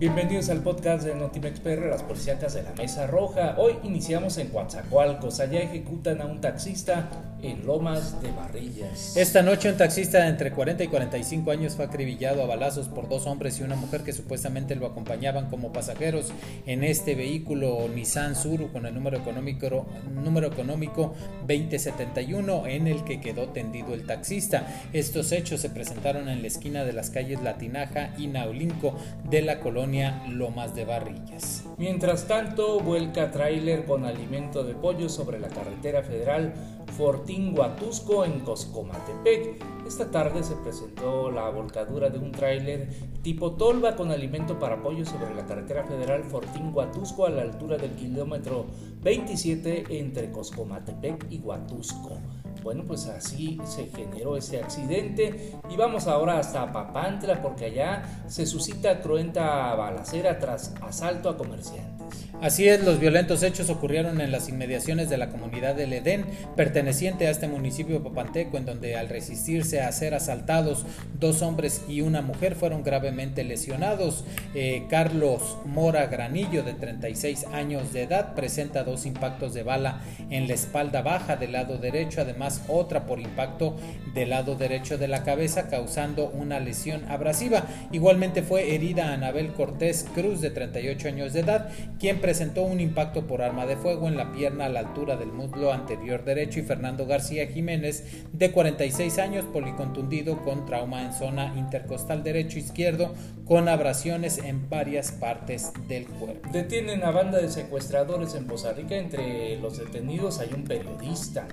Bienvenidos al podcast de Notimex PR, las policíacas de la Mesa Roja. Hoy iniciamos en Coatzacoalcos. Allá ejecutan a un taxista en Lomas de Barrillas. Esta noche un taxista de entre 40 y 45 años fue acribillado a balazos por dos hombres y una mujer que supuestamente lo acompañaban como pasajeros en este vehículo Nissan Suru con el número económico, número económico 2071 en el que quedó tendido el taxista. Estos hechos se presentaron en la esquina de las calles Latinaja y Naulinco de la colonia Lomas de Barrillas. Mientras tanto, vuelca tráiler con alimento de pollo sobre la carretera federal Fortín Huatusco en Coscomatepec. Esta tarde se presentó la volcadura de un tráiler tipo tolva con alimento para pollo sobre la carretera federal Fortín Huatusco a la altura del kilómetro 27 entre Coscomatepec y Huatusco. Bueno, pues así se generó ese accidente y vamos ahora hasta Papantla porque allá se suscita cruenta balacera tras asalto a comerciantes. Así es, los violentos hechos ocurrieron en las inmediaciones de la comunidad del Edén, perteneciente a este municipio papanteco, en donde al resistirse a ser asaltados, dos hombres y una mujer fueron gravemente lesionados. Eh, Carlos Mora Granillo, de 36 años de edad, presenta dos impactos de bala en la espalda baja del lado derecho, además otra por impacto del lado derecho de la cabeza, causando una lesión abrasiva. Igualmente fue herida Anabel Cortés Cruz, de 38 años de edad, quien presentó un impacto por arma de fuego en la pierna a la altura del muslo anterior derecho y Fernando García Jiménez, de 46 años, policontundido con trauma en zona intercostal derecho izquierdo, con abrasiones en varias partes del cuerpo. Detienen a banda de secuestradores en Poza Rica. Entre los detenidos hay un periodista.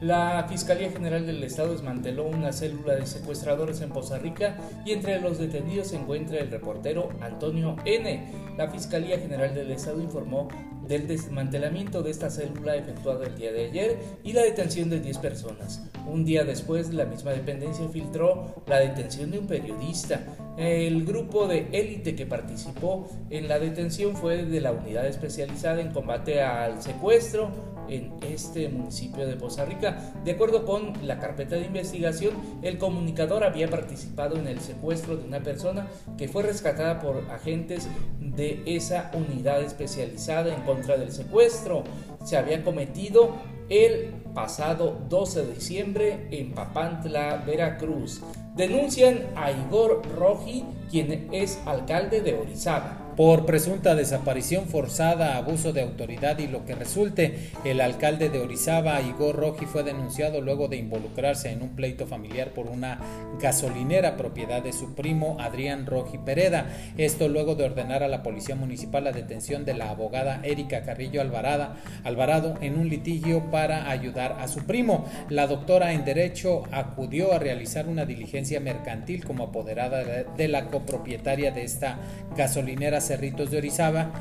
La Fiscalía General del Estado desmanteló una célula de secuestradores en Poza Rica y entre los detenidos se encuentra el reportero Antonio N. La Fiscalía General del Estado informó del desmantelamiento de esta célula efectuada el día de ayer y la detención de 10 personas. Un día después, la misma dependencia filtró la detención de un periodista. El grupo de élite que participó en la detención fue de la unidad especializada en combate al secuestro, en este municipio de Poza Rica. De acuerdo con la carpeta de investigación, el comunicador había participado en el secuestro de una persona que fue rescatada por agentes de esa unidad especializada en contra del secuestro. Se había cometido el pasado 12 de diciembre en Papantla, Veracruz. Denuncian a Igor Roji, quien es alcalde de Orizaba por presunta desaparición forzada, abuso de autoridad y lo que resulte. El alcalde de Orizaba, Igor Roji, fue denunciado luego de involucrarse en un pleito familiar por una gasolinera propiedad de su primo Adrián Roji Pereda. Esto luego de ordenar a la policía municipal la detención de la abogada Erika Carrillo Alvarado en un litigio para ayudar a su primo. La doctora en Derecho acudió a realizar una diligencia mercantil como apoderada de la copropietaria de esta gasolinera Cerritos de Orizaba,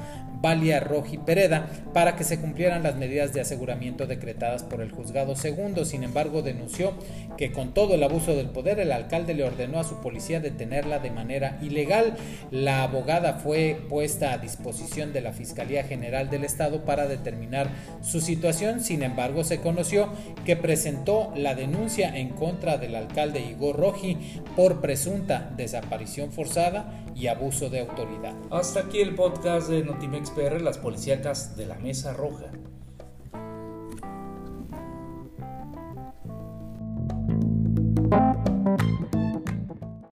Valia Roji Pereda para que se cumplieran las medidas de aseguramiento decretadas por el juzgado segundo. Sin embargo, denunció que con todo el abuso del poder, el alcalde le ordenó a su policía detenerla de manera ilegal. La abogada fue puesta a disposición de la Fiscalía General del Estado para determinar su situación. Sin embargo, se conoció que presentó la denuncia en contra del alcalde Igor Roji por presunta desaparición forzada y abuso de autoridad. Hasta aquí el podcast de Notimex PR, las policíacas de la Mesa Roja.